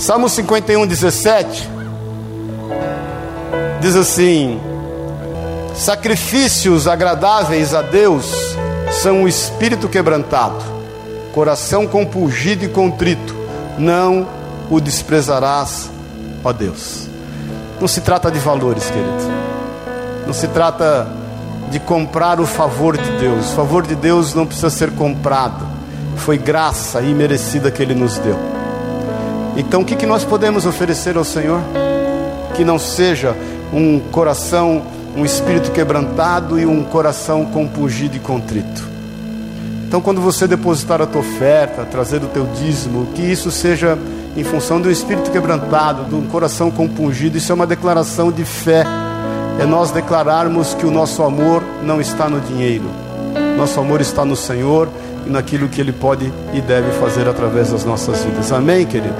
Salmo 51, 17 diz assim: Sacrifícios agradáveis a Deus são o espírito quebrantado, coração compungido e contrito, não o desprezarás, ó Deus. Não se trata de valores, querido. Não se trata de comprar o favor de Deus. O favor de Deus não precisa ser comprado. Foi graça imerecida que Ele nos deu. Então, o que, que nós podemos oferecer ao Senhor? Que não seja um coração, um espírito quebrantado e um coração compungido e contrito. Então, quando você depositar a tua oferta, trazer o teu dízimo, que isso seja em função do espírito quebrantado, de um coração compungido, isso é uma declaração de fé. É nós declararmos que o nosso amor não está no dinheiro, nosso amor está no Senhor e naquilo que Ele pode e deve fazer através das nossas vidas. Amém, querido?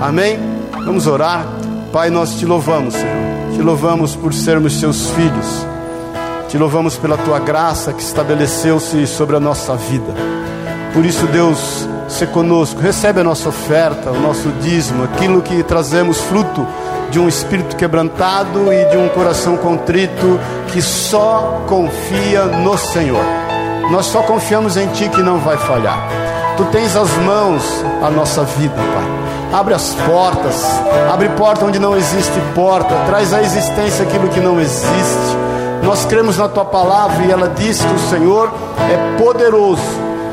Amém? Vamos orar. Pai, nós te louvamos, Senhor. Te louvamos por sermos seus filhos. Te louvamos pela tua graça que estabeleceu-se sobre a nossa vida. Por isso, Deus, se conosco, recebe a nossa oferta, o nosso dízimo, aquilo que trazemos fruto de um espírito quebrantado e de um coração contrito que só confia no Senhor. Nós só confiamos em Ti que não vai falhar. Tu tens as mãos a nossa vida, Pai. Abre as portas, abre porta onde não existe porta, traz à existência aquilo que não existe. Nós cremos na tua palavra e ela diz que o Senhor é poderoso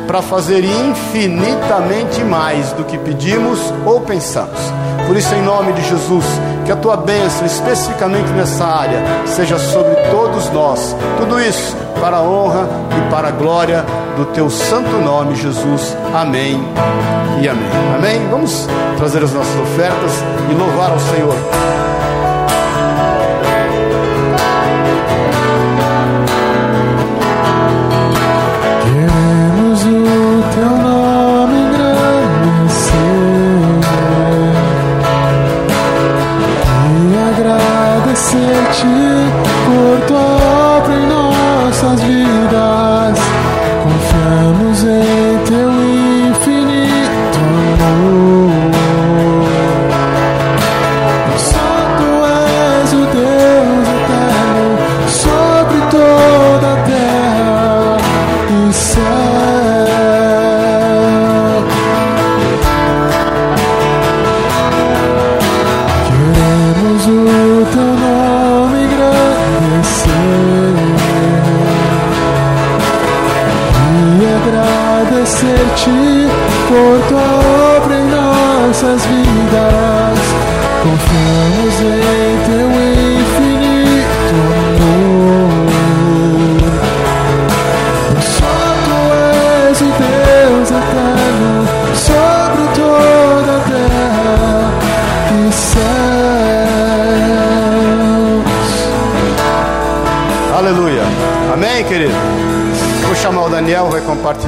para fazer infinitamente mais do que pedimos ou pensamos. Por isso, em nome de Jesus, que a tua bênção, especificamente nessa área, seja sobre todos nós. Tudo isso para a honra e para a glória do teu santo nome, Jesus. Amém e amém. Amém? Vamos trazer as nossas ofertas e louvar ao Senhor. 是。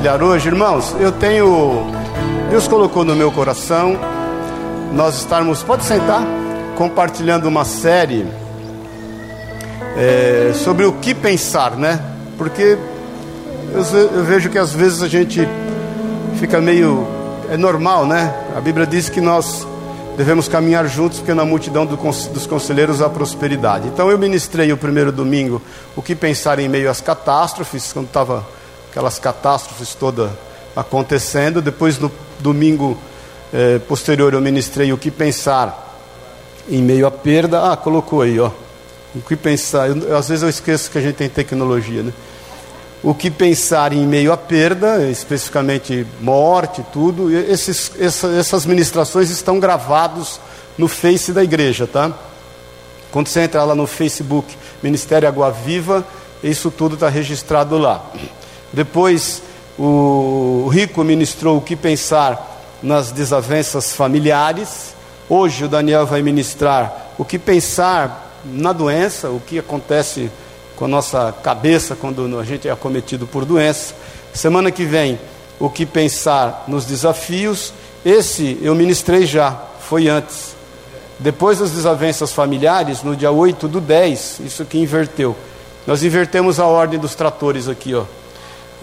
Compartilhar hoje, irmãos, eu tenho. Deus colocou no meu coração nós estarmos, pode sentar, compartilhando uma série é, sobre o que pensar, né? Porque eu, eu vejo que às vezes a gente fica meio. É normal, né? A Bíblia diz que nós devemos caminhar juntos, porque na multidão do, dos conselheiros há prosperidade. Então eu ministrei o primeiro domingo o que pensar em meio às catástrofes, quando estava aquelas catástrofes todas acontecendo. Depois, no domingo eh, posterior, eu ministrei o que pensar em meio à perda. Ah, colocou aí, ó. O que pensar. Eu, às vezes eu esqueço que a gente tem tecnologia, né? O que pensar em meio à perda, especificamente morte, tudo. Esses, essa, essas ministrações estão gravados no Face da igreja, tá? Quando você entrar lá no Facebook, Ministério Água Viva, isso tudo está registrado lá. Depois, o Rico ministrou o que pensar nas desavenças familiares. Hoje, o Daniel vai ministrar o que pensar na doença, o que acontece com a nossa cabeça quando a gente é acometido por doença. Semana que vem, o que pensar nos desafios. Esse eu ministrei já, foi antes. Depois das desavenças familiares, no dia 8 do 10, isso aqui inverteu. Nós invertemos a ordem dos tratores aqui, ó.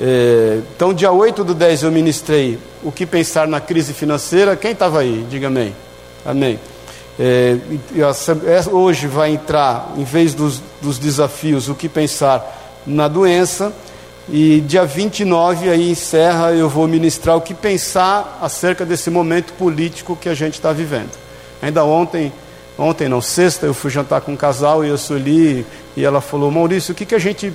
É, então, dia 8 do 10 eu ministrei o que pensar na crise financeira. Quem estava aí? Diga amém. Amém. É, é, hoje vai entrar, em vez dos, dos desafios, o que pensar na doença. E dia 29 aí encerra, eu vou ministrar o que pensar acerca desse momento político que a gente está vivendo. Ainda ontem, ontem não, sexta, eu fui jantar com um casal e eu Sueli, e ela falou, Maurício, o que, que a gente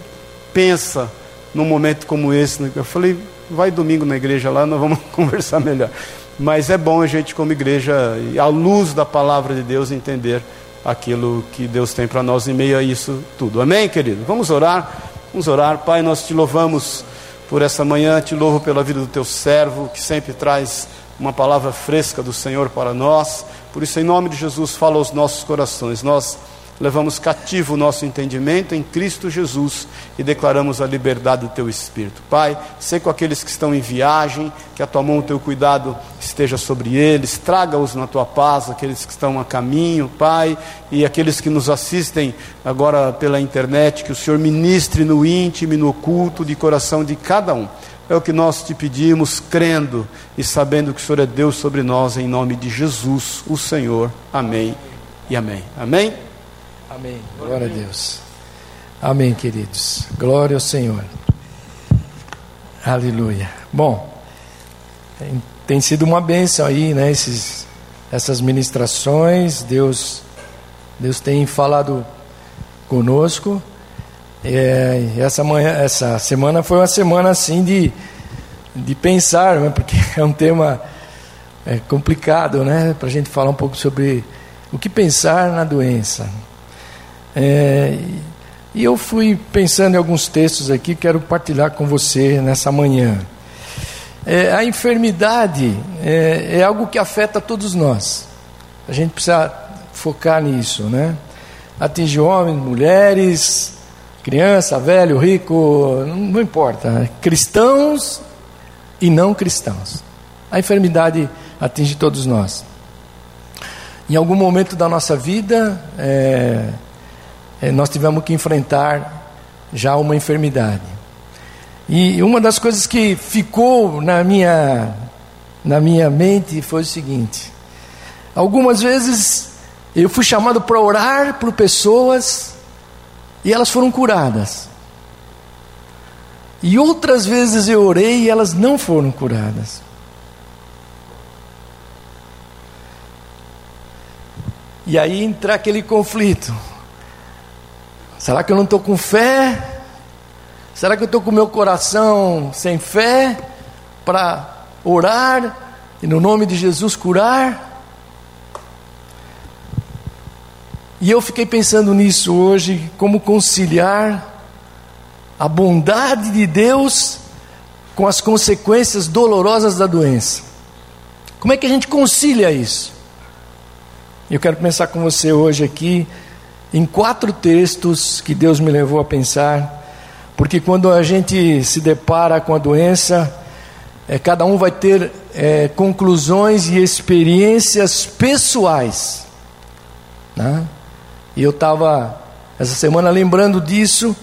pensa num momento como esse? Eu falei, vai domingo na igreja lá, nós vamos conversar melhor. Mas é bom a gente, como igreja, à luz da palavra de Deus, entender aquilo que Deus tem para nós em meio a isso tudo. Amém, querido? Vamos orar. Vamos orar. Pai, nós te louvamos por essa manhã, te louvo pela vida do teu servo, que sempre traz uma palavra fresca do Senhor para nós. Por isso, em nome de Jesus, fala aos nossos corações. Nós levamos cativo o nosso entendimento em Cristo Jesus e declaramos a liberdade do teu Espírito. Pai, sei com aqueles que estão em viagem, que a tua mão, o teu cuidado esteja sobre eles, traga-os na tua paz, aqueles que estão a caminho, Pai, e aqueles que nos assistem agora pela internet, que o Senhor ministre no íntimo e no oculto de coração de cada um. É o que nós te pedimos, crendo e sabendo que o Senhor é Deus sobre nós, em nome de Jesus, o Senhor. Amém e amém. Amém. Amém. Glória a Deus. Amém, queridos. Glória ao Senhor. Aleluia. Bom, tem sido uma bênção aí, né? Esses, essas ministrações. Deus, Deus tem falado conosco. É, essa, manhã, essa semana foi uma semana assim de, de pensar, né? porque é um tema é, complicado, né? Para a gente falar um pouco sobre o que pensar na doença. É, e eu fui pensando em alguns textos aqui, quero partilhar com você nessa manhã. É, a enfermidade é, é, algo que afeta todos nós. A gente precisa focar nisso, né? Atinge homens, mulheres, criança, velho, rico, não importa. Cristãos e não cristãos. A enfermidade atinge todos nós. Em algum momento da nossa vida, é, nós tivemos que enfrentar já uma enfermidade. E uma das coisas que ficou na minha, na minha mente foi o seguinte: algumas vezes eu fui chamado para orar por pessoas e elas foram curadas. E outras vezes eu orei e elas não foram curadas. E aí entra aquele conflito. Será que eu não estou com fé? Será que eu estou com meu coração sem fé para orar e no nome de Jesus curar? E eu fiquei pensando nisso hoje, como conciliar a bondade de Deus com as consequências dolorosas da doença. Como é que a gente concilia isso? Eu quero pensar com você hoje aqui em quatro textos que Deus me levou a pensar, porque quando a gente se depara com a doença, é, cada um vai ter é, conclusões e experiências pessoais. Né? E eu estava essa semana lembrando disso.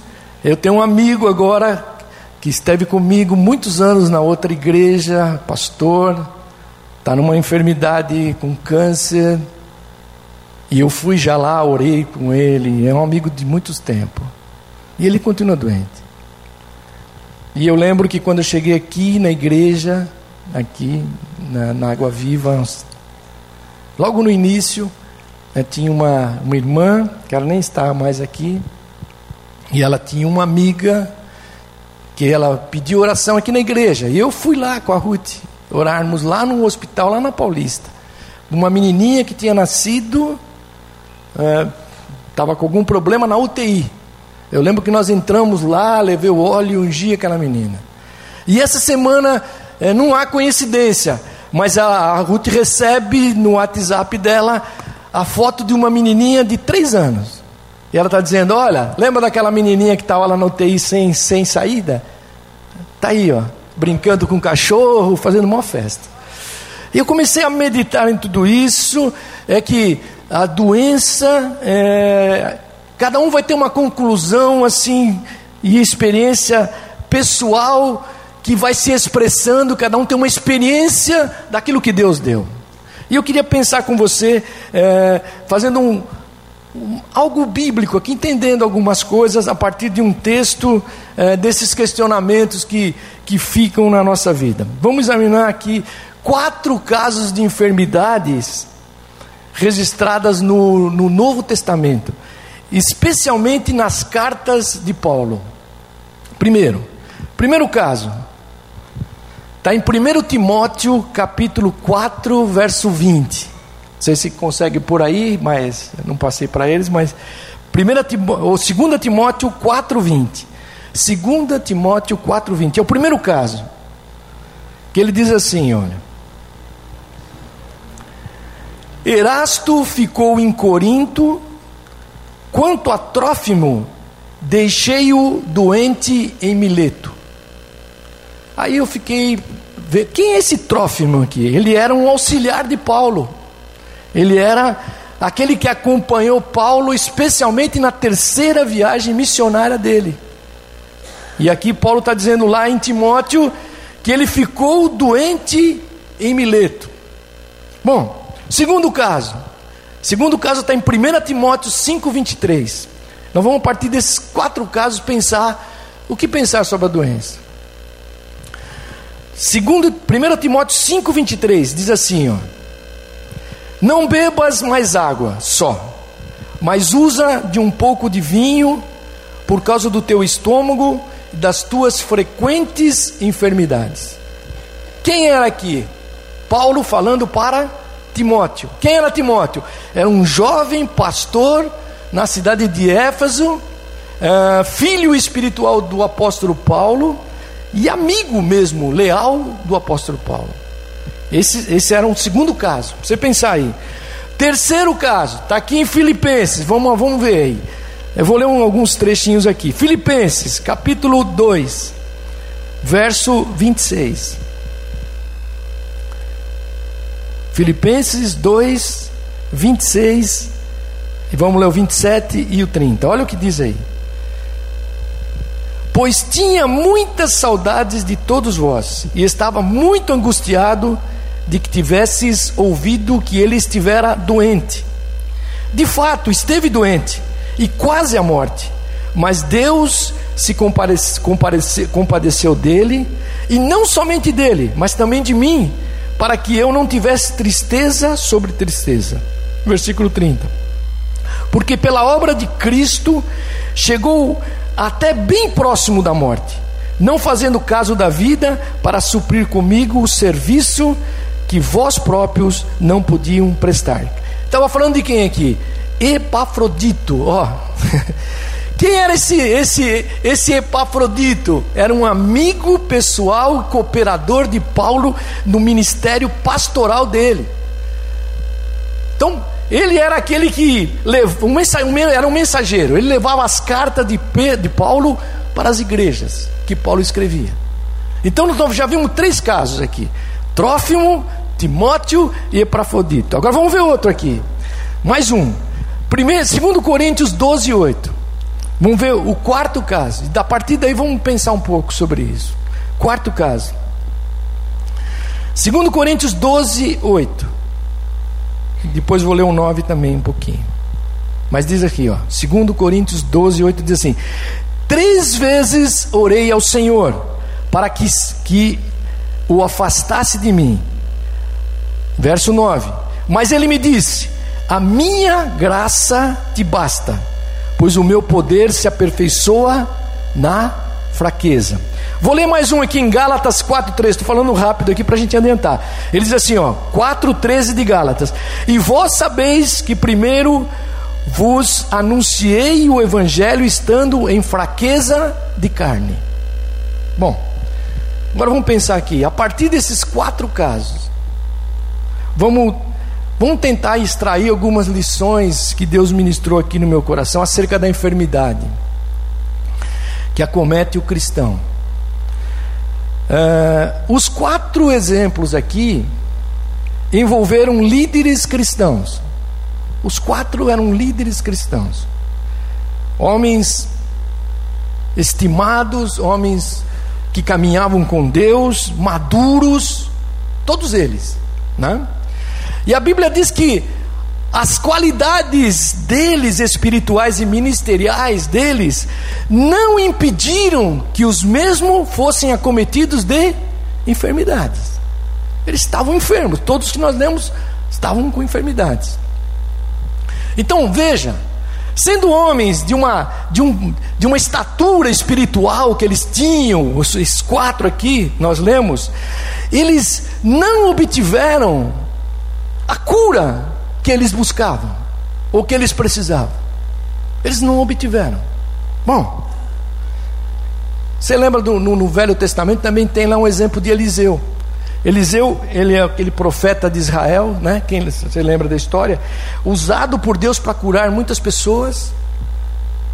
Eu tenho um amigo agora que esteve comigo muitos anos na outra igreja, pastor, está numa enfermidade com câncer, e eu fui já lá, orei com ele, é um amigo de muitos tempos. E ele continua doente. E eu lembro que quando eu cheguei aqui na igreja, aqui na, na Água Viva, logo no início, né, tinha uma, uma irmã, que ela nem está mais aqui, e ela tinha uma amiga que ela pediu oração aqui na igreja. E eu fui lá com a Ruth, orarmos lá no hospital, lá na Paulista. Uma menininha que tinha nascido estava é, com algum problema na UTI. Eu lembro que nós entramos lá, levei o óleo e ungi aquela menina. E essa semana, é, não há coincidência, mas a, a Ruth recebe no WhatsApp dela a foto de uma menininha de três anos. E ela está dizendo: Olha, lembra daquela menininha que estava lá na UTI sem, sem saída? Está aí, ó, brincando com o cachorro, fazendo uma festa. E eu comecei a meditar em tudo isso. É que a doença, é, cada um vai ter uma conclusão assim e experiência pessoal que vai se expressando, cada um tem uma experiência daquilo que Deus deu. E eu queria pensar com você, é, fazendo um, um, algo bíblico aqui, entendendo algumas coisas a partir de um texto é, desses questionamentos que, que ficam na nossa vida. Vamos examinar aqui quatro casos de enfermidades registradas no, no Novo Testamento, especialmente nas cartas de Paulo. Primeiro, primeiro caso, está em 1 Timóteo capítulo 4, verso 20. Não sei se consegue por aí, mas não passei para eles, mas 1 Timóteo, ou 2 Timóteo 4, 20. 2 Timóteo 4, 20. É o primeiro caso. Que ele diz assim: olha. Erasto ficou em Corinto, quanto a Trófimo, deixei-o doente em Mileto. Aí eu fiquei, quem é esse Trófimo aqui? Ele era um auxiliar de Paulo. Ele era aquele que acompanhou Paulo, especialmente na terceira viagem missionária dele. E aqui Paulo está dizendo lá em Timóteo que ele ficou doente em Mileto. Bom, Segundo caso. Segundo caso está em 1 Timóteo 5,23. Nós vamos, partir desses quatro casos, pensar o que pensar sobre a doença. Segundo 1 Timóteo 5,23 diz assim: ó, Não bebas mais água só, mas usa de um pouco de vinho por causa do teu estômago e das tuas frequentes enfermidades. Quem era aqui? Paulo falando para Timóteo. Quem era Timóteo? Era um jovem pastor na cidade de Éfeso, é, filho espiritual do apóstolo Paulo e amigo mesmo, leal do apóstolo Paulo. Esse, esse era um segundo caso, você pensar aí. Terceiro caso, está aqui em Filipenses, vamos, vamos ver aí. Eu vou ler um, alguns trechinhos aqui. Filipenses, capítulo 2, verso 26. Filipenses 2, 26, e vamos ler o 27 e o 30. Olha o que diz aí. Pois tinha muitas saudades de todos vós, e estava muito angustiado de que tivesses ouvido que ele estivera doente. De fato, esteve doente, e quase à morte. Mas Deus se compadeceu, compadeceu dele, e não somente dele, mas também de mim, para que eu não tivesse tristeza sobre tristeza. Versículo 30. Porque pela obra de Cristo chegou até bem próximo da morte, não fazendo caso da vida para suprir comigo o serviço que vós próprios não podiam prestar. Estava falando de quem aqui? Epafrodito, ó. Quem era esse, esse, esse Epafrodito? Era um amigo pessoal, cooperador de Paulo no ministério pastoral dele. Então, ele era aquele que um era um mensageiro, ele levava as cartas de, de Paulo para as igrejas que Paulo escrevia. Então, nós já vimos três casos aqui: Trófimo, Timóteo e Epafrodito. Agora vamos ver outro aqui. Mais um. Primeiro, 2 Coríntios 12, 8. Vamos ver o quarto caso. E a partir daí vamos pensar um pouco sobre isso. Quarto caso. 2 Coríntios 12, 8. Depois vou ler o 9 também um pouquinho. Mas diz aqui, ó. 2 Coríntios 12, 8 diz assim: Três vezes orei ao Senhor para que, que o afastasse de mim. Verso 9. Mas ele me disse: A minha graça te basta pois o meu poder se aperfeiçoa na fraqueza. Vou ler mais um aqui em Gálatas 4,13. Estou falando rápido aqui para a gente adiantar. Ele diz assim: ó, 4,13 de Gálatas. E vós sabeis que primeiro vos anunciei o evangelho estando em fraqueza de carne. Bom, agora vamos pensar aqui. A partir desses quatro casos, vamos Vamos tentar extrair algumas lições que Deus ministrou aqui no meu coração acerca da enfermidade que acomete o cristão. Uh, os quatro exemplos aqui envolveram líderes cristãos. Os quatro eram líderes cristãos, homens estimados, homens que caminhavam com Deus, maduros, todos eles, né? E a Bíblia diz que as qualidades deles espirituais e ministeriais deles não impediram que os mesmos fossem acometidos de enfermidades. Eles estavam enfermos, todos que nós lemos estavam com enfermidades. Então veja, sendo homens de uma, de, um, de uma estatura espiritual que eles tinham, os quatro aqui, nós lemos, eles não obtiveram a cura que eles buscavam, ou que eles precisavam. Eles não obtiveram. Bom, você lembra do, no, no Velho Testamento também tem lá um exemplo de Eliseu. Eliseu, ele é aquele profeta de Israel, né? Quem você lembra da história? Usado por Deus para curar muitas pessoas,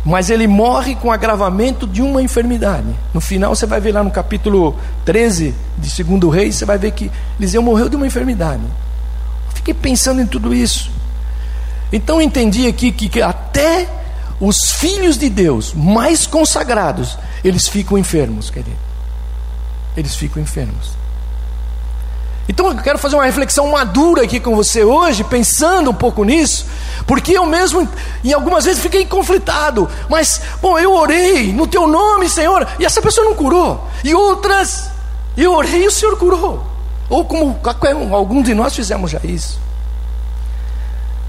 mas ele morre com agravamento de uma enfermidade. No final você vai ver lá no capítulo 13 de 2 Reis, você vai ver que Eliseu morreu de uma enfermidade. Fiquei pensando em tudo isso. Então eu entendi aqui que, que até os filhos de Deus mais consagrados, eles ficam enfermos, querido. Eles ficam enfermos. Então eu quero fazer uma reflexão madura aqui com você hoje, pensando um pouco nisso, porque eu mesmo, em algumas vezes, fiquei conflitado. Mas, bom, eu orei no teu nome, Senhor, e essa pessoa não curou. E outras, eu orei e o Senhor curou. Ou como algum de nós fizemos já isso.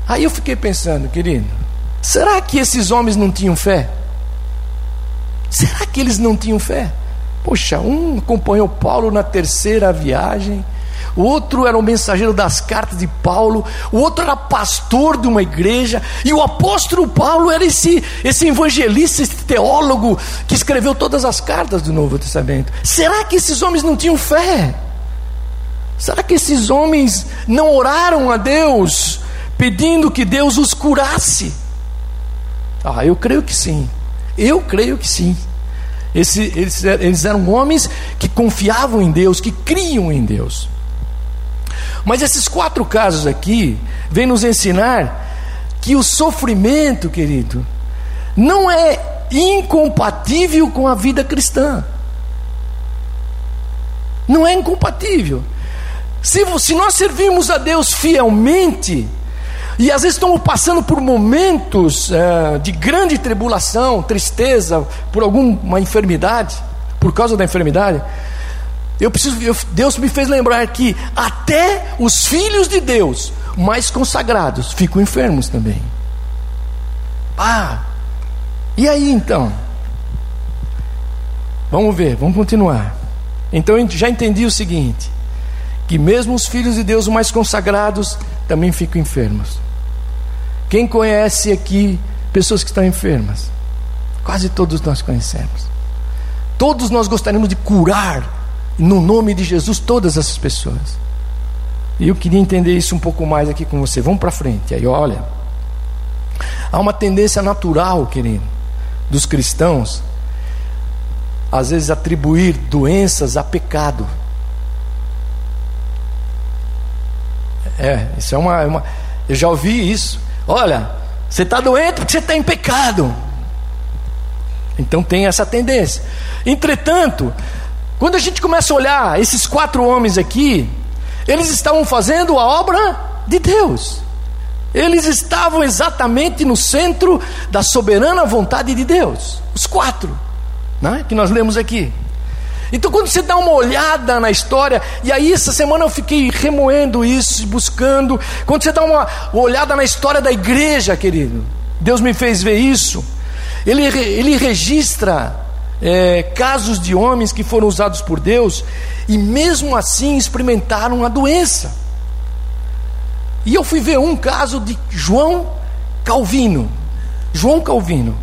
Aí eu fiquei pensando, querido, será que esses homens não tinham fé? Será que eles não tinham fé? Poxa, um acompanhou Paulo na terceira viagem o outro era o mensageiro das cartas de Paulo, o outro era pastor de uma igreja, e o apóstolo Paulo era esse, esse evangelista, esse teólogo que escreveu todas as cartas do Novo Testamento. Será que esses homens não tinham fé? Será que esses homens não oraram a Deus pedindo que Deus os curasse? Ah, eu creio que sim. Eu creio que sim. Esse, eles, eles eram homens que confiavam em Deus, que criam em Deus. Mas esses quatro casos aqui vêm nos ensinar que o sofrimento, querido, não é incompatível com a vida cristã. Não é incompatível. Se, se nós servimos a Deus fielmente, e às vezes estamos passando por momentos uh, de grande tribulação, tristeza, por alguma enfermidade, por causa da enfermidade, eu preciso, eu, Deus me fez lembrar que até os filhos de Deus mais consagrados ficam enfermos também. Ah, e aí então? Vamos ver, vamos continuar. Então eu já entendi o seguinte: que mesmo os filhos de Deus mais consagrados também ficam enfermos. Quem conhece aqui pessoas que estão enfermas? Quase todos nós conhecemos. Todos nós gostaríamos de curar no nome de Jesus, todas essas pessoas. E eu queria entender isso um pouco mais aqui com você. Vamos para frente. Aí, olha. Há uma tendência natural, querido, dos cristãos, às vezes atribuir doenças a pecado. É, isso é uma, é uma eu já ouvi isso. Olha, você está doente porque você está em pecado. Então tem essa tendência. Entretanto, quando a gente começa a olhar esses quatro homens aqui, eles estavam fazendo a obra de Deus. Eles estavam exatamente no centro da soberana vontade de Deus. Os quatro, né, que nós lemos aqui. Então, quando você dá uma olhada na história, e aí essa semana eu fiquei remoendo isso, buscando. Quando você dá uma olhada na história da igreja, querido, Deus me fez ver isso. Ele, ele registra é, casos de homens que foram usados por Deus e mesmo assim experimentaram a doença. E eu fui ver um caso de João Calvino. João Calvino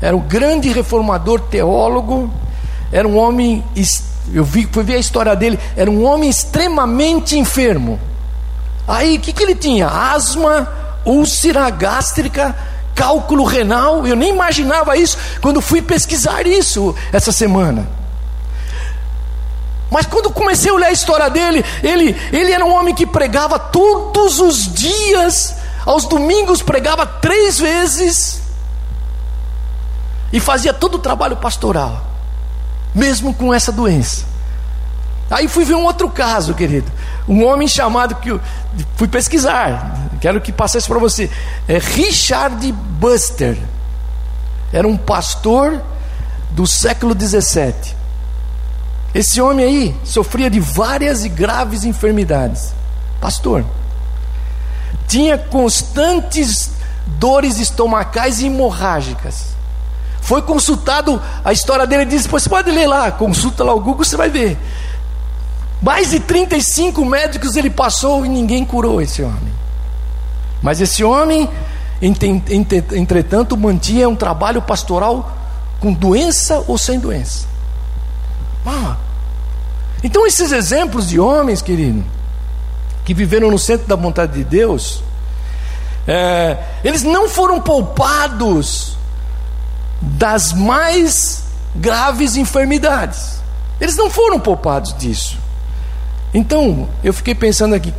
era o grande reformador teólogo, era um homem, eu vi, fui ver a história dele, era um homem extremamente enfermo. Aí o que, que ele tinha? Asma, úlcera gástrica, cálculo renal, eu nem imaginava isso quando fui pesquisar isso essa semana. Mas quando comecei a olhar a história dele, ele, ele era um homem que pregava todos os dias, aos domingos pregava três vezes, e fazia todo o trabalho pastoral, mesmo com essa doença. Aí fui ver um outro caso, querido. Um homem chamado que fui pesquisar. Quero que passe isso para você. É Richard Buster. Era um pastor do século 17. Esse homem aí sofria de várias e graves enfermidades. Pastor. Tinha constantes dores estomacais e hemorrágicas. Foi consultado, a história dele disse: você pode ler lá, consulta lá o Google, você vai ver. Mais de 35 médicos ele passou e ninguém curou esse homem. Mas esse homem, entretanto, mantinha um trabalho pastoral com doença ou sem doença. Ah. Então, esses exemplos de homens, querido, que viveram no centro da vontade de Deus, é, eles não foram poupados das mais graves enfermidades. Eles não foram poupados disso. Então, eu fiquei pensando aqui,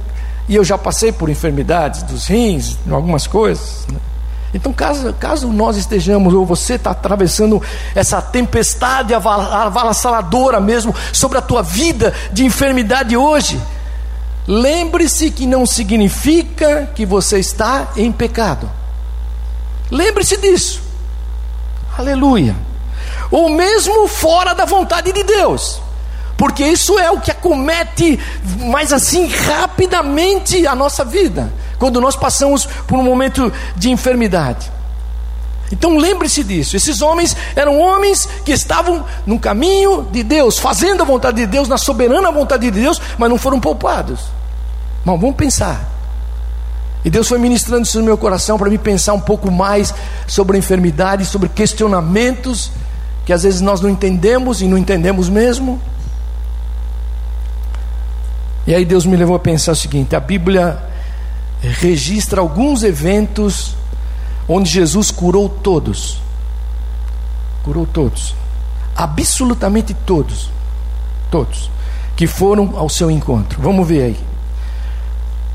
e eu já passei por enfermidades dos rins, algumas coisas. Né? Então, caso, caso nós estejamos, ou você está atravessando essa tempestade avassaladora mesmo sobre a tua vida de enfermidade hoje, lembre-se que não significa que você está em pecado. Lembre-se disso. Aleluia. Ou mesmo fora da vontade de Deus porque isso é o que acomete mais assim rapidamente a nossa vida, quando nós passamos por um momento de enfermidade. Então lembre-se disso: esses homens eram homens que estavam no caminho de Deus, fazendo a vontade de Deus, na soberana vontade de Deus, mas não foram poupados. Mas vamos pensar. E Deus foi ministrando isso no meu coração para me pensar um pouco mais sobre a enfermidade, sobre questionamentos que às vezes nós não entendemos e não entendemos mesmo. E aí Deus me levou a pensar o seguinte: a Bíblia registra alguns eventos onde Jesus curou todos. Curou todos. Absolutamente todos. Todos. Que foram ao seu encontro. Vamos ver aí.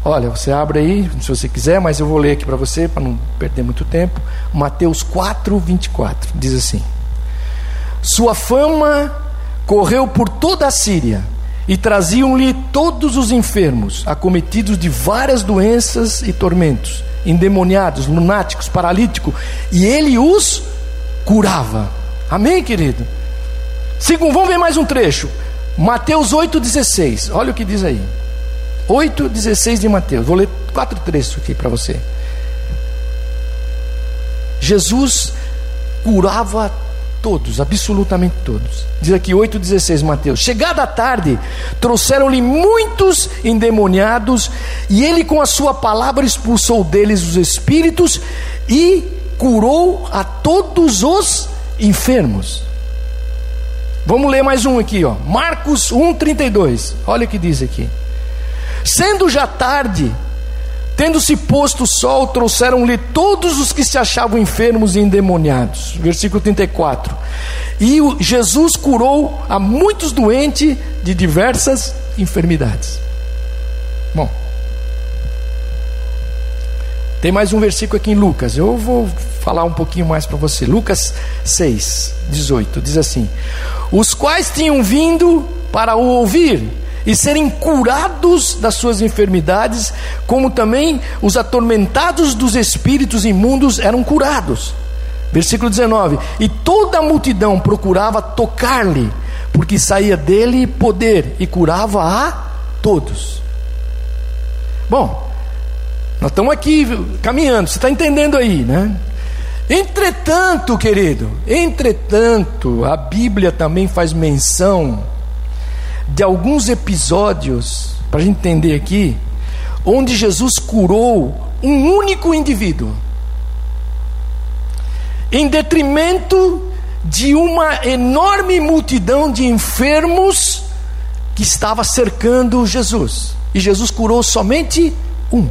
Olha, você abre aí, se você quiser, mas eu vou ler aqui para você, para não perder muito tempo. Mateus 4, 24. Diz assim: Sua fama correu por toda a Síria e traziam-lhe todos os enfermos, acometidos de várias doenças e tormentos, endemoniados, lunáticos, paralíticos, e ele os curava. Amém, querido? Segundo, vamos ver mais um trecho. Mateus 8,16. Olha o que diz aí. 8,16 de Mateus. Vou ler quatro trechos aqui para você. Jesus curava Todos, absolutamente todos. Diz aqui 8,16 Mateus. Chegada a tarde, trouxeram-lhe muitos endemoniados, e ele com a sua palavra expulsou deles os espíritos e curou a todos os enfermos. Vamos ler mais um aqui, ó. Marcos 1:32. Olha o que diz aqui. Sendo já tarde, Tendo-se posto o sol, trouxeram-lhe todos os que se achavam enfermos e endemoniados. Versículo 34. E Jesus curou a muitos doentes de diversas enfermidades. Bom, tem mais um versículo aqui em Lucas. Eu vou falar um pouquinho mais para você. Lucas 6, 18. Diz assim: Os quais tinham vindo para o ouvir e serem curados das suas enfermidades, como também os atormentados dos espíritos imundos eram curados. Versículo 19: E toda a multidão procurava tocar-lhe, porque saía dele poder e curava a todos. Bom, nós estamos aqui caminhando, você está entendendo aí, né? Entretanto, querido, entretanto, a Bíblia também faz menção de alguns episódios, para a gente entender aqui, onde Jesus curou um único indivíduo, em detrimento de uma enorme multidão de enfermos que estava cercando Jesus. E Jesus curou somente um.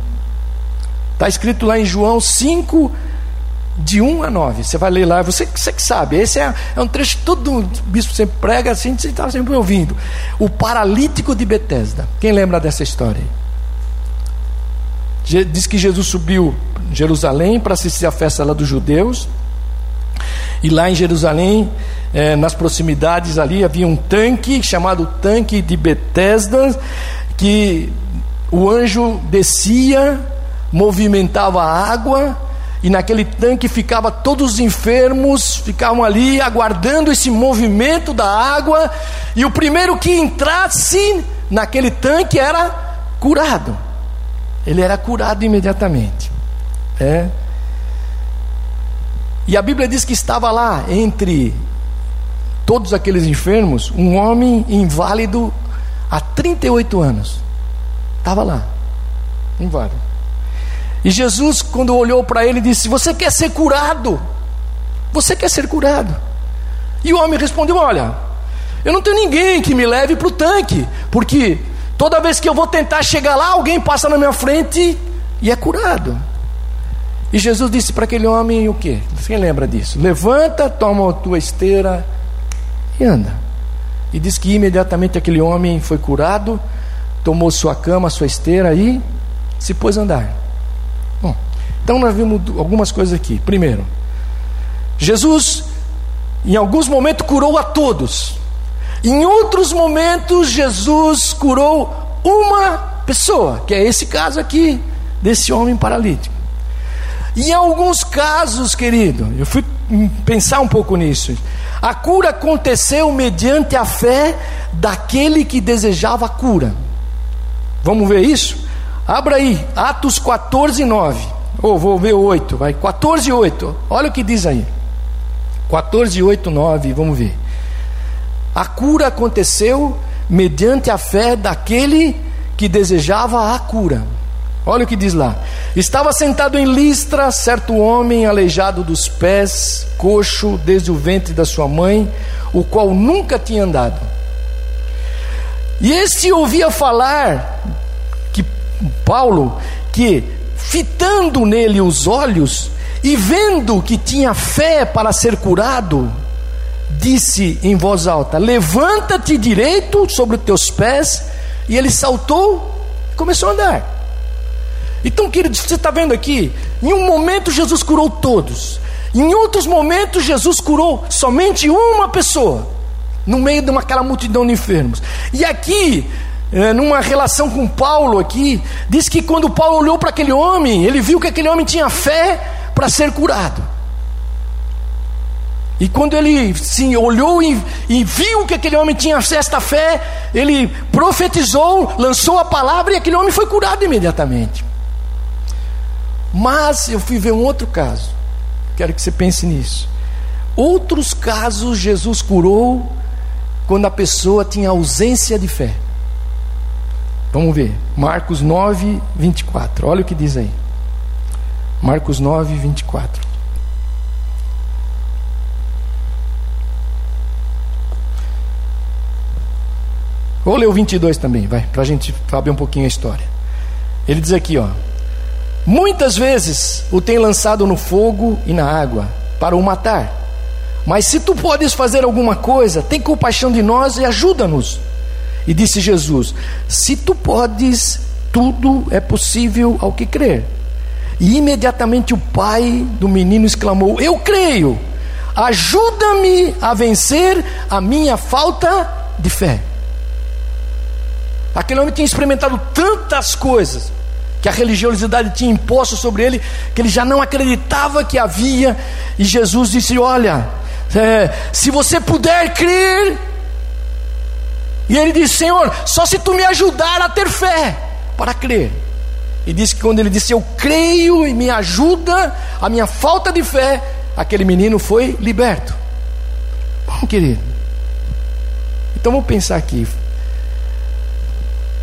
Está escrito lá em João 5, de 1 a 9. Você vai ler lá, você, você que sabe. Esse é, é um trecho que todo bispo sempre prega assim, você está sempre ouvindo. O paralítico de Betesda. Quem lembra dessa história? Diz que Jesus subiu Jerusalém para assistir a festa lá dos judeus. E lá em Jerusalém, é, nas proximidades ali, havia um tanque chamado Tanque de Betesda, que o anjo descia, movimentava a água, e naquele tanque ficava todos os enfermos, ficavam ali aguardando esse movimento da água, e o primeiro que entrasse naquele tanque era curado. Ele era curado imediatamente. É. E a Bíblia diz que estava lá entre todos aqueles enfermos um homem inválido há 38 anos. Estava lá, inválido. E Jesus, quando olhou para ele, disse: Você quer ser curado? Você quer ser curado? E o homem respondeu: Olha, eu não tenho ninguém que me leve para o tanque, porque toda vez que eu vou tentar chegar lá, alguém passa na minha frente e é curado. E Jesus disse para aquele homem o que? Quem lembra disso? Levanta, toma a tua esteira e anda. E diz que imediatamente aquele homem foi curado, tomou sua cama, sua esteira e se pôs a andar. Então nós vimos algumas coisas aqui. Primeiro, Jesus em alguns momentos curou a todos. Em outros momentos Jesus curou uma pessoa, que é esse caso aqui desse homem paralítico. Em alguns casos, querido, eu fui pensar um pouco nisso. A cura aconteceu mediante a fé daquele que desejava a cura. Vamos ver isso? Abra aí, Atos 14, 9. Ou vou ver 8, vai. 14, 8. Olha o que diz aí. 14, 8, 9. Vamos ver. A cura aconteceu mediante a fé daquele que desejava a cura. Olha o que diz lá. Estava sentado em Listra certo homem aleijado dos pés, coxo desde o ventre da sua mãe, o qual nunca tinha andado. E este ouvia falar que Paulo, que fitando nele os olhos e vendo que tinha fé para ser curado, disse em voz alta: Levanta-te direito sobre os teus pés. E ele saltou e começou a andar. Então, querido, você está vendo aqui, em um momento Jesus curou todos, em outros momentos Jesus curou somente uma pessoa, no meio de uma, aquela multidão de enfermos. E aqui, é, numa relação com Paulo aqui, diz que quando Paulo olhou para aquele homem, ele viu que aquele homem tinha fé para ser curado. E quando ele sim, olhou e, e, viu que aquele homem tinha esta fé, ele profetizou, lançou a palavra e aquele homem foi curado imediatamente. Mas eu fui ver um outro caso. Quero que você pense nisso. Outros casos Jesus curou quando a pessoa tinha ausência de fé. Vamos ver. Marcos 9, 24. Olha o que diz aí. Marcos 9, 24. Vou ler o 22 também, vai, para a gente saber um pouquinho a história. Ele diz aqui, ó. Muitas vezes o tem lançado no fogo e na água para o matar. Mas se tu podes fazer alguma coisa, tem compaixão de nós e ajuda-nos. E disse Jesus: Se tu podes, tudo é possível ao que crer. E imediatamente o pai do menino exclamou: Eu creio, ajuda-me a vencer a minha falta de fé. Aquele homem tinha experimentado tantas coisas, que a religiosidade tinha imposto sobre ele, que ele já não acreditava que havia, e Jesus disse: Olha, é, se você puder crer, e ele disse: Senhor, só se tu me ajudar a ter fé para crer. E disse que quando ele disse: Eu creio e me ajuda a minha falta de fé, aquele menino foi liberto. Bom, querido, então vamos pensar aqui.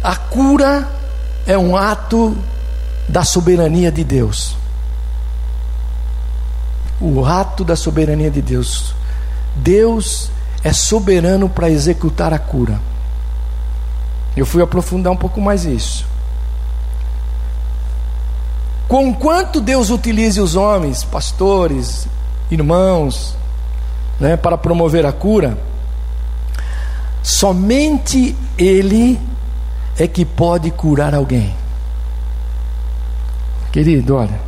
A cura é um ato da soberania de Deus. O ato da soberania de Deus. Deus é soberano para executar a cura. Eu fui aprofundar um pouco mais isso. Com quanto Deus utilize os homens, pastores, irmãos, né, para promover a cura, somente Ele é que pode curar alguém. Querido, olha.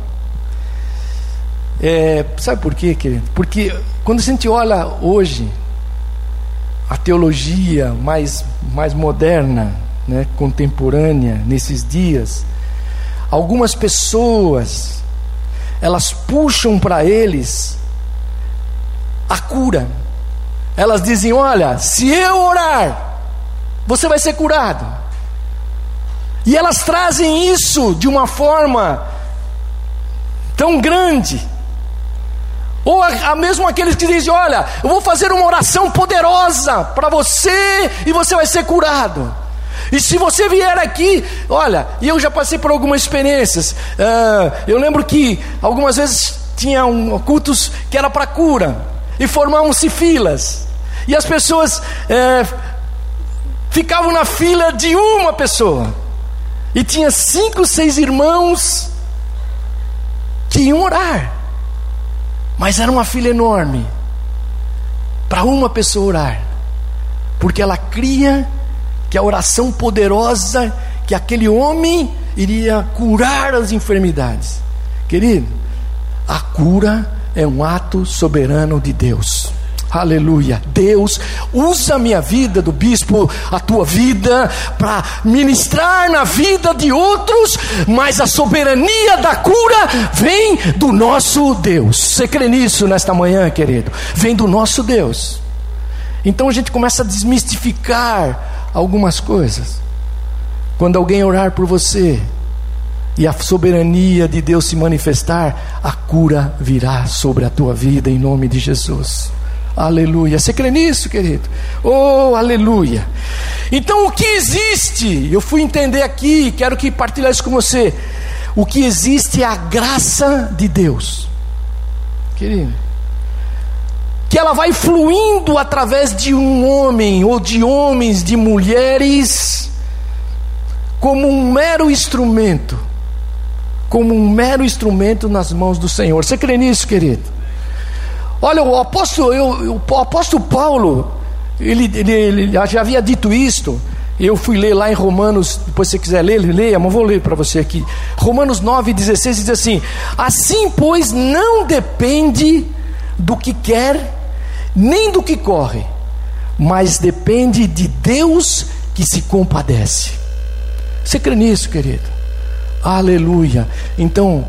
É, sabe por quê, querido? Porque Quando a gente olha hoje a teologia mais, mais moderna, né, contemporânea, nesses dias, algumas pessoas elas puxam para eles a cura. Elas dizem: Olha, se eu orar, você vai ser curado. E elas trazem isso de uma forma tão grande ou a, a mesmo aqueles que dizem: Olha, eu vou fazer uma oração poderosa para você e você vai ser curado. E se você vier aqui, olha, e eu já passei por algumas experiências. Uh, eu lembro que algumas vezes tinha um, cultos que era para cura e formavam-se filas e as pessoas uh, ficavam na fila de uma pessoa e tinha cinco, seis irmãos que iam orar. Mas era uma fila enorme para uma pessoa orar, porque ela cria que a oração poderosa, que aquele homem iria curar as enfermidades. Querido, a cura é um ato soberano de Deus. Aleluia. Deus usa a minha vida do bispo, a tua vida, para ministrar na vida de outros, mas a soberania da cura vem do nosso Deus. Você crê nisso nesta manhã, querido? Vem do nosso Deus. Então a gente começa a desmistificar algumas coisas. Quando alguém orar por você, e a soberania de Deus se manifestar, a cura virá sobre a tua vida em nome de Jesus. Aleluia. Você crê nisso, querido? Oh, aleluia. Então, o que existe? Eu fui entender aqui, quero que partilhar isso com você. O que existe é a graça de Deus, querido. Que ela vai fluindo através de um homem, ou de homens, de mulheres, como um mero instrumento, como um mero instrumento nas mãos do Senhor. Você crê nisso, querido? Olha, o apóstolo, eu, o apóstolo Paulo, ele, ele, ele, já havia dito isto. Eu fui ler lá em Romanos, depois se você quiser ler, leia, mas vou ler para você aqui. Romanos 9,16 diz assim: Assim, pois, não depende do que quer, nem do que corre, mas depende de Deus que se compadece. Você crê nisso, querido? Aleluia. Então,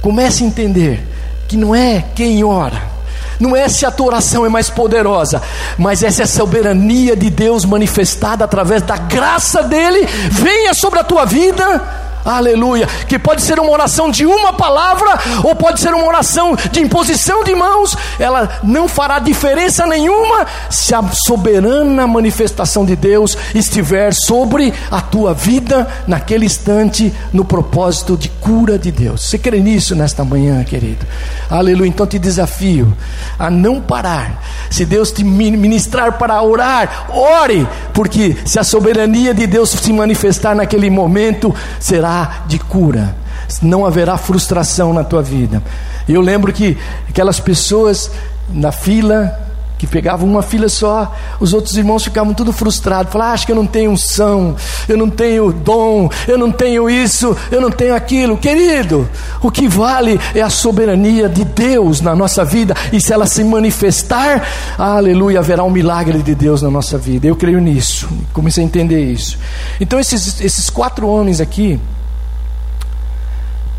comece a entender que não é quem ora não é se a tua oração é mais poderosa, mas essa é a soberania de Deus manifestada através da graça dele, venha sobre a tua vida aleluia, que pode ser uma oração de uma palavra, ou pode ser uma oração de imposição de mãos, ela não fará diferença nenhuma se a soberana manifestação de Deus estiver sobre a tua vida naquele instante, no propósito de cura de Deus. Você crê nisso nesta manhã, querido? Aleluia. Então te desafio a não parar. Se Deus te ministrar para orar, ore, porque se a soberania de Deus se manifestar naquele momento, será de cura, não haverá frustração na tua vida. Eu lembro que aquelas pessoas na fila, que pegavam uma filha só, os outros irmãos ficavam tudo frustrados, falavam, ah, acho que eu não tenho unção, eu não tenho dom, eu não tenho isso, eu não tenho aquilo. Querido, o que vale é a soberania de Deus na nossa vida, e se ela se manifestar, aleluia, haverá um milagre de Deus na nossa vida. Eu creio nisso, comecei a entender isso. Então, esses, esses quatro homens aqui,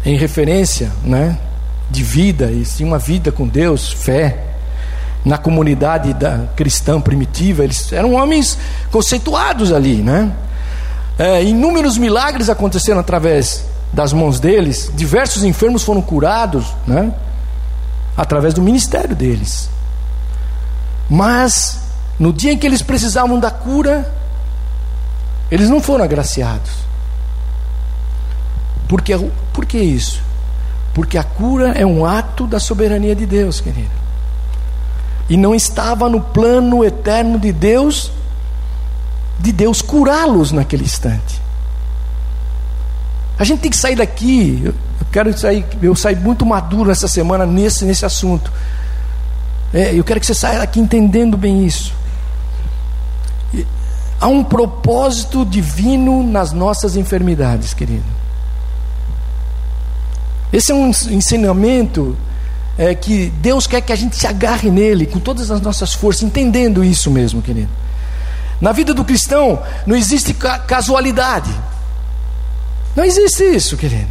em referência né, de vida, e sim uma vida com Deus, fé. Na comunidade da cristã primitiva, eles eram homens conceituados ali, né? É, inúmeros milagres aconteceram através das mãos deles, diversos enfermos foram curados, né? Através do ministério deles. Mas, no dia em que eles precisavam da cura, eles não foram agraciados. Porque, por que isso? Porque a cura é um ato da soberania de Deus, querido. E não estava no plano eterno de Deus, de Deus curá-los naquele instante. A gente tem que sair daqui. Eu quero sair, eu saí muito maduro essa semana nesse, nesse assunto. É, eu quero que você saia daqui entendendo bem isso. Há um propósito divino nas nossas enfermidades, querido. Esse é um ensinamento é que Deus quer que a gente se agarre nele com todas as nossas forças, entendendo isso mesmo, querido. Na vida do cristão não existe casualidade. Não existe isso, querido.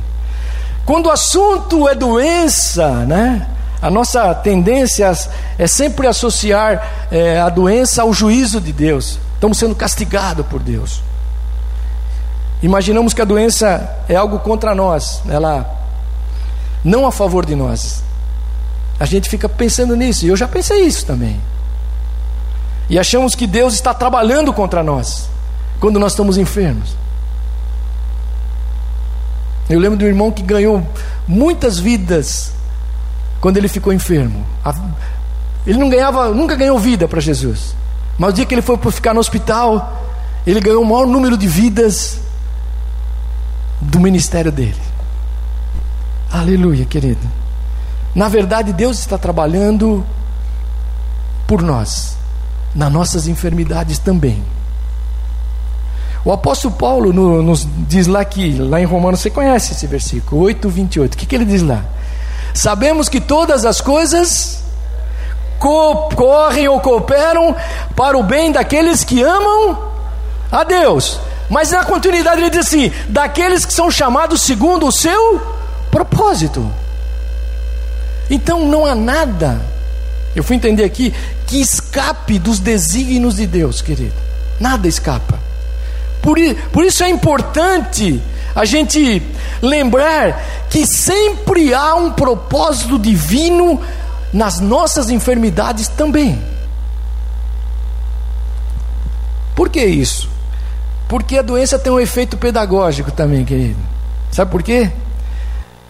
Quando o assunto é doença, né? A nossa tendência é sempre associar é, a doença ao juízo de Deus. Estamos sendo castigados por Deus. Imaginamos que a doença é algo contra nós, ela não a favor de nós. A gente fica pensando nisso, e eu já pensei isso também. E achamos que Deus está trabalhando contra nós quando nós estamos enfermos. Eu lembro de um irmão que ganhou muitas vidas quando ele ficou enfermo. Ele não ganhava, nunca ganhou vida para Jesus. Mas o dia que ele foi ficar no hospital, ele ganhou o maior número de vidas do ministério dele. Aleluia, querido. Na verdade, Deus está trabalhando por nós, nas nossas enfermidades também. O apóstolo Paulo no, nos diz lá que, lá em Romanos, você conhece esse versículo 8, 28. O que, que ele diz lá? Sabemos que todas as coisas co correm ou cooperam para o bem daqueles que amam a Deus. Mas na continuidade ele diz assim: daqueles que são chamados segundo o seu propósito. Então não há nada, eu fui entender aqui, que escape dos desígnios de Deus, querido. Nada escapa. Por, por isso é importante a gente lembrar que sempre há um propósito divino nas nossas enfermidades também. Por que isso? Porque a doença tem um efeito pedagógico também, querido. Sabe por quê?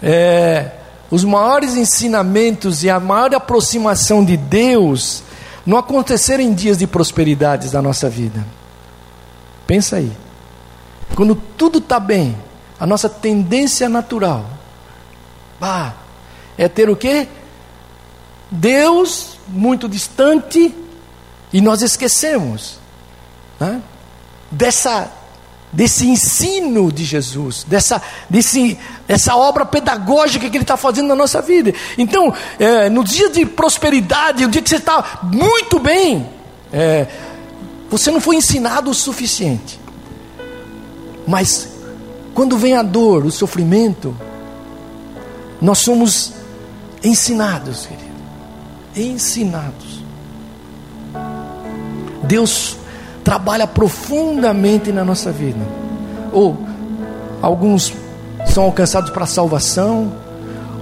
É, os maiores ensinamentos e a maior aproximação de Deus não aconteceram em dias de prosperidade da nossa vida. Pensa aí. Quando tudo está bem, a nossa tendência natural é ter o quê? Deus muito distante e nós esquecemos né? dessa desse ensino de Jesus, dessa, desse, dessa obra pedagógica que Ele está fazendo na nossa vida. Então, é, no dia de prosperidade, no dia que você está muito bem, é, você não foi ensinado o suficiente. Mas quando vem a dor, o sofrimento, nós somos ensinados, querido. Ensinados. Deus trabalha profundamente na nossa vida. Ou alguns são alcançados para salvação,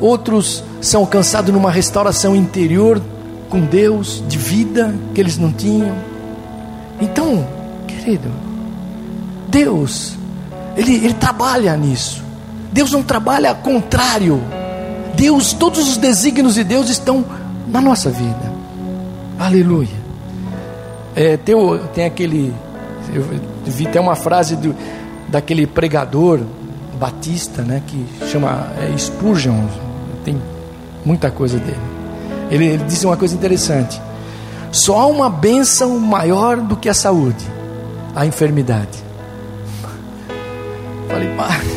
outros são alcançados numa restauração interior com Deus, de vida que eles não tinham. Então, querido, Deus, Ele, Ele trabalha nisso. Deus não trabalha contrário. Deus, todos os desígnios de Deus estão na nossa vida. Aleluia. É, tem, tem aquele. Eu vi até uma frase do, daquele pregador batista, né, que chama é, Spurgeon. Tem muita coisa dele. Ele, ele diz uma coisa interessante: só há uma bênção maior do que a saúde, a enfermidade. Falei, mas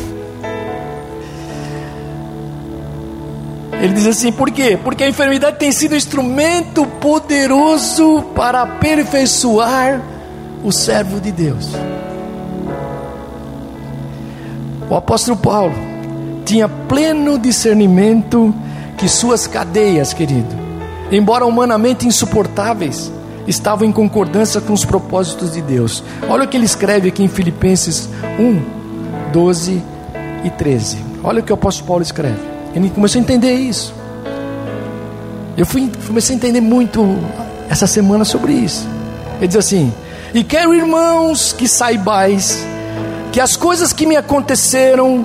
Ele diz assim: por quê? Porque a enfermidade tem sido um instrumento poderoso para aperfeiçoar o servo de Deus. O apóstolo Paulo tinha pleno discernimento que suas cadeias, querido, embora humanamente insuportáveis, estavam em concordância com os propósitos de Deus. Olha o que ele escreve aqui em Filipenses 1, 12 e 13. Olha o que o apóstolo Paulo escreve. Ele começou a entender isso. Eu fui, comecei a entender muito essa semana sobre isso. Ele diz assim: E quero, irmãos, que saibais que as coisas que me aconteceram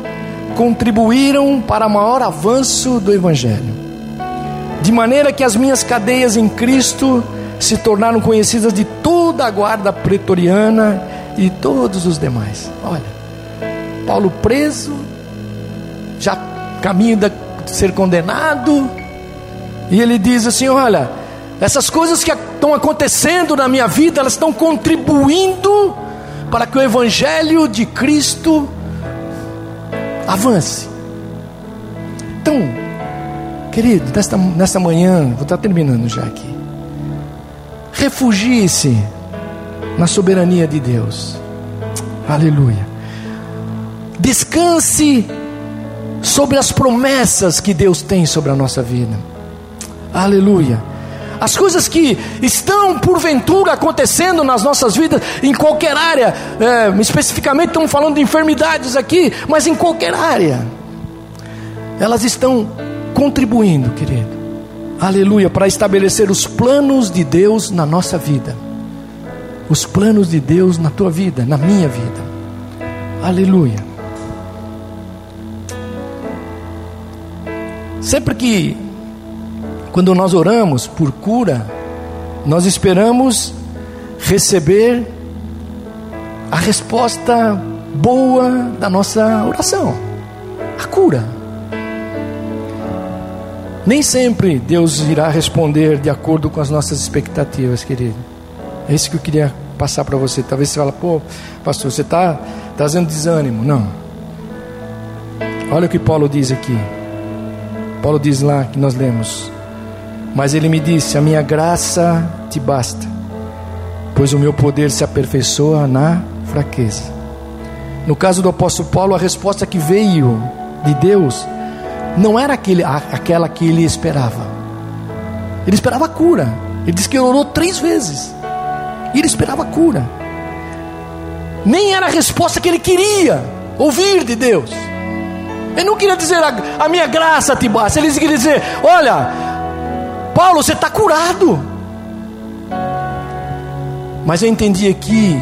contribuíram para maior avanço do Evangelho, de maneira que as minhas cadeias em Cristo se tornaram conhecidas de toda a guarda pretoriana e todos os demais. Olha, Paulo preso, já caminho de ser condenado. E ele diz assim: Olha, essas coisas que estão acontecendo na minha vida, elas estão contribuindo para que o Evangelho de Cristo avance. Então, Querido, nesta, nesta manhã, vou estar terminando já aqui. Refugie-se na soberania de Deus. Aleluia. Descanse sobre as promessas que Deus tem sobre a nossa vida. Aleluia. As coisas que estão porventura acontecendo nas nossas vidas, em qualquer área, é, especificamente estamos falando de enfermidades aqui, mas em qualquer área, elas estão contribuindo, querido, aleluia, para estabelecer os planos de Deus na nossa vida, os planos de Deus na tua vida, na minha vida, aleluia. Sempre que, quando nós oramos por cura, nós esperamos receber a resposta boa da nossa oração, a cura. Nem sempre Deus irá responder de acordo com as nossas expectativas, querido. É isso que eu queria passar para você. Talvez você fale, pô, pastor, você está trazendo desânimo. Não. Olha o que Paulo diz aqui. Paulo diz lá que nós lemos. Mas ele me disse: A minha graça te basta, pois o meu poder se aperfeiçoa na fraqueza. No caso do apóstolo Paulo, a resposta que veio de Deus não era aquele, aquela que ele esperava. Ele esperava cura. Ele disse que orou três vezes. E ele esperava cura. Nem era a resposta que ele queria ouvir de Deus. Ele não queria dizer a, a minha graça te basta. Ele queria dizer: Olha, Paulo, você está curado. Mas eu entendi aqui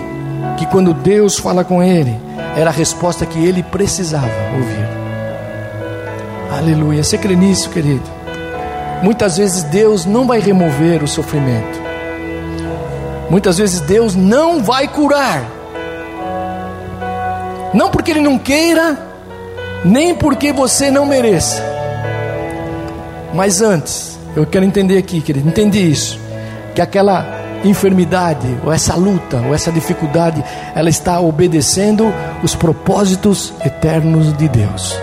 que quando Deus fala com ele, era a resposta que ele precisava ouvir. Aleluia. Você crê nisso, querido? Muitas vezes Deus não vai remover o sofrimento. Muitas vezes Deus não vai curar. Não porque Ele não queira, nem porque você não mereça. Mas antes, eu quero entender aqui, querido, entende isso. Que aquela enfermidade, ou essa luta, ou essa dificuldade, ela está obedecendo os propósitos eternos de Deus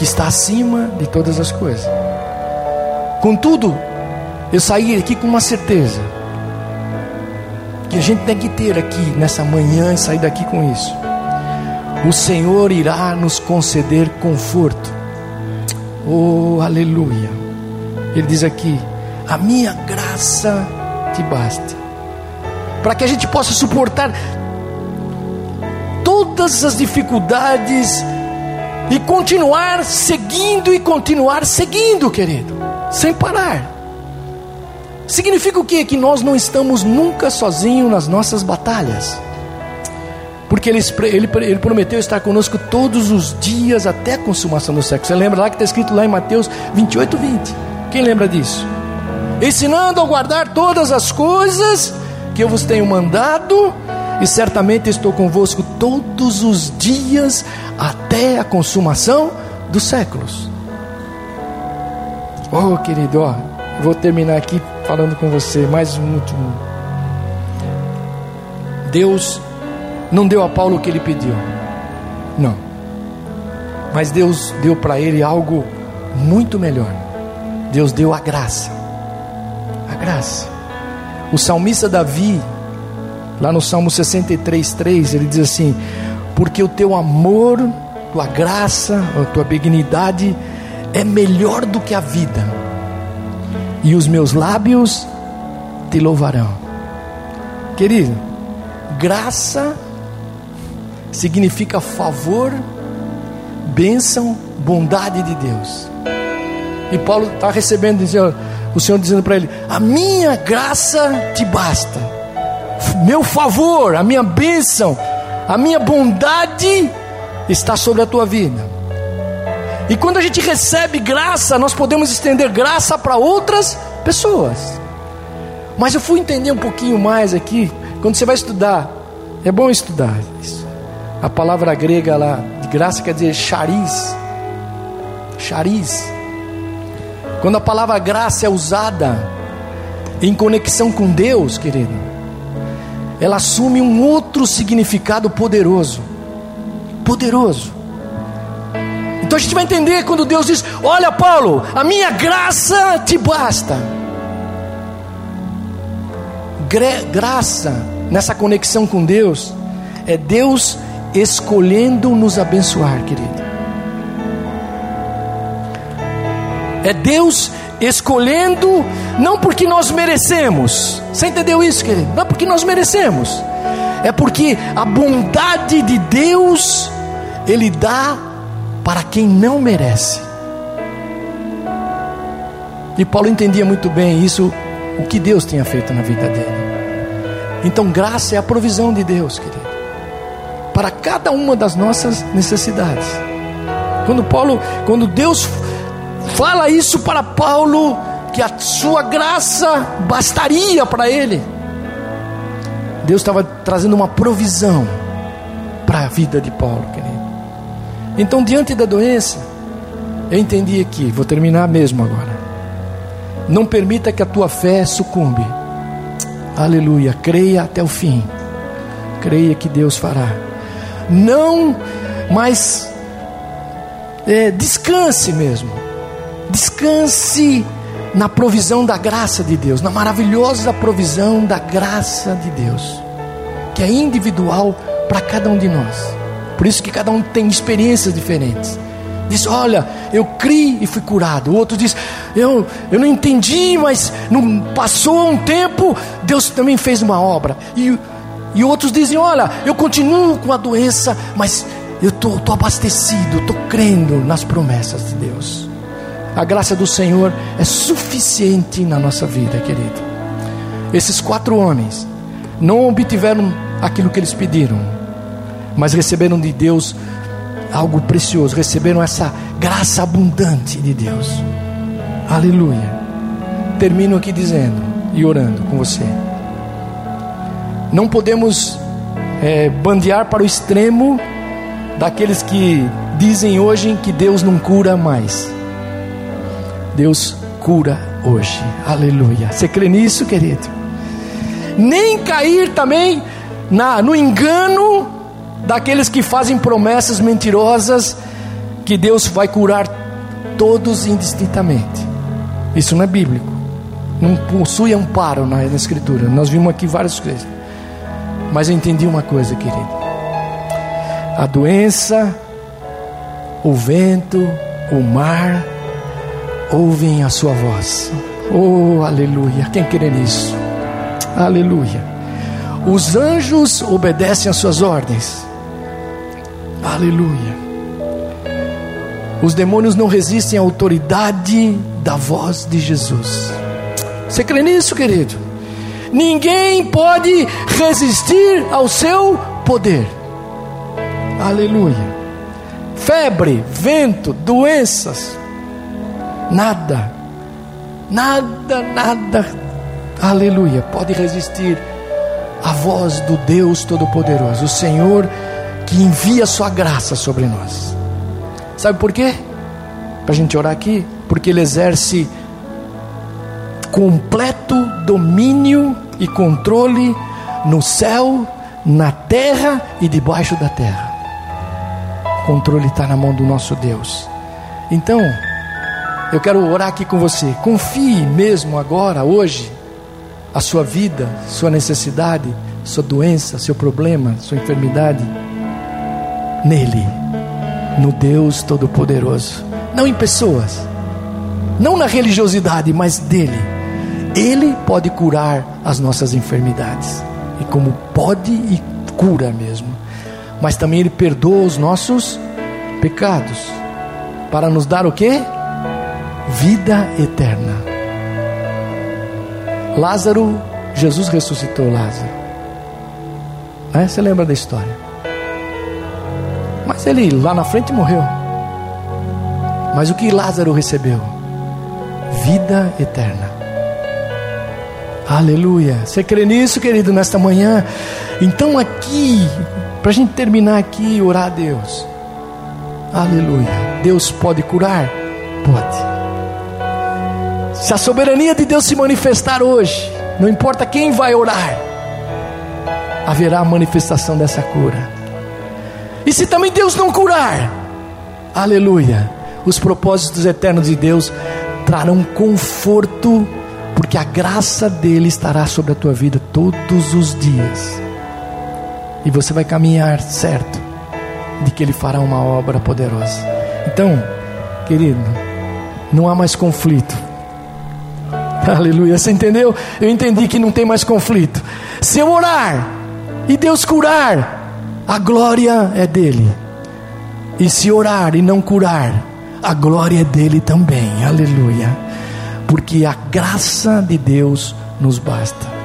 que está acima de todas as coisas. Contudo, eu saí aqui com uma certeza que a gente tem que ter aqui nessa manhã e sair daqui com isso. O Senhor irá nos conceder conforto. Oh, aleluia. Ele diz aqui: A minha graça te basta. Para que a gente possa suportar todas as dificuldades e continuar seguindo e continuar seguindo, querido, sem parar. Significa o quê? Que nós não estamos nunca sozinhos nas nossas batalhas. Porque ele, ele, ele prometeu estar conosco todos os dias até a consumação do século. Você lembra lá que está escrito lá em Mateus 28, 20? Quem lembra disso? Ensinando a guardar todas as coisas que eu vos tenho mandado, e certamente estou convosco todos os dias até a consumação dos séculos. Oh, querido, vou terminar aqui falando com você mais um último. Deus não deu a Paulo o que ele pediu. Não. Mas Deus deu para ele algo muito melhor. Deus deu a graça. A graça. O salmista Davi, lá no Salmo 63, 3, ele diz assim: porque o teu amor, tua graça, a tua benignidade é melhor do que a vida, e os meus lábios te louvarão. Querido, graça significa favor, bênção, bondade de Deus. E Paulo está recebendo o Senhor dizendo para ele: A minha graça te basta, meu favor, a minha bênção a minha bondade está sobre a tua vida. E quando a gente recebe graça, nós podemos estender graça para outras pessoas. Mas eu fui entender um pouquinho mais aqui, quando você vai estudar, é bom estudar isso. A palavra grega lá de graça quer dizer charis. Charis. Quando a palavra graça é usada em conexão com Deus, querido, ela assume um outro significado poderoso. Poderoso. Então a gente vai entender quando Deus diz: Olha, Paulo, a minha graça te basta. Gra graça, nessa conexão com Deus, é Deus escolhendo nos abençoar, querido. É Deus escolhendo, não porque nós merecemos. Você entendeu isso, querido? Não é porque nós merecemos. É porque a bondade de Deus Ele dá para quem não merece. E Paulo entendia muito bem isso, o que Deus tinha feito na vida dele. Então, graça é a provisão de Deus, querido, para cada uma das nossas necessidades. Quando Paulo, quando Deus fala isso para Paulo, que a sua graça bastaria para ele. Deus estava trazendo uma provisão para a vida de Paulo, querido. Então, diante da doença, eu entendi aqui, vou terminar mesmo agora. Não permita que a tua fé sucumbe. Aleluia. Creia até o fim. Creia que Deus fará. Não, mas é, descanse mesmo. Descanse na provisão da graça de Deus, na maravilhosa provisão da graça de Deus, que é individual para cada um de nós. Por isso que cada um tem experiências diferentes. Diz: Olha, eu criei e fui curado. O outro diz: Eu, eu não entendi, mas não passou um tempo, Deus também fez uma obra. E, e outros dizem: Olha, eu continuo com a doença, mas eu estou abastecido, estou crendo nas promessas de Deus. A graça do Senhor é suficiente na nossa vida, querido. Esses quatro homens não obtiveram aquilo que eles pediram, mas receberam de Deus algo precioso, receberam essa graça abundante de Deus. Aleluia. Termino aqui dizendo e orando com você. Não podemos é, bandear para o extremo daqueles que dizem hoje que Deus não cura mais. Deus cura hoje. Aleluia. Você crê nisso, querido? Nem cair também na, no engano daqueles que fazem promessas mentirosas que Deus vai curar todos indistintamente. Isso não é bíblico. Não possui amparo na, Escritura. Nós vimos aqui várias coisas. Mas eu entendi uma coisa, querido. A doença, o vento, o mar, ouvem a sua voz. Oh, aleluia. Quem crê nisso? Aleluia. Os anjos obedecem às suas ordens. Aleluia. Os demônios não resistem à autoridade da voz de Jesus. Você crê nisso, querido? Ninguém pode resistir ao seu poder. Aleluia. Febre, vento, doenças, nada, nada, nada, aleluia, pode resistir à voz do Deus Todo-Poderoso, o Senhor que envia Sua graça sobre nós. Sabe por quê? Para a gente orar aqui, porque Ele exerce completo domínio e controle no céu, na terra e debaixo da terra. O controle está na mão do nosso Deus. Então, eu quero orar aqui com você. Confie mesmo agora, hoje, a sua vida, sua necessidade, sua doença, seu problema, sua enfermidade, nele, no Deus Todo-Poderoso. Não em pessoas, não na religiosidade, mas dele. Ele pode curar as nossas enfermidades. E como pode e cura mesmo. Mas também ele perdoa os nossos pecados. Para nos dar o quê? vida eterna. Lázaro, Jesus ressuscitou Lázaro. É, você lembra da história? Mas ele lá na frente morreu. Mas o que Lázaro recebeu? Vida eterna. Aleluia. Você crê nisso, querido, nesta manhã? Então, aqui, para a gente terminar aqui orar a Deus. Aleluia. Deus pode curar? Pode. Se a soberania de Deus se manifestar hoje, não importa quem vai orar, haverá a manifestação dessa cura. E se também Deus não curar, Aleluia. Os propósitos eternos de Deus trarão conforto, porque a graça dele estará sobre a tua vida todos os dias. E você vai caminhar certo de que ele fará uma obra poderosa. Então, querido, não há mais conflito. Aleluia. Você entendeu? Eu entendi que não tem mais conflito. Se eu orar e Deus curar, a glória é dele. E se orar e não curar, a glória é dele também. Aleluia. Porque a graça de Deus nos basta.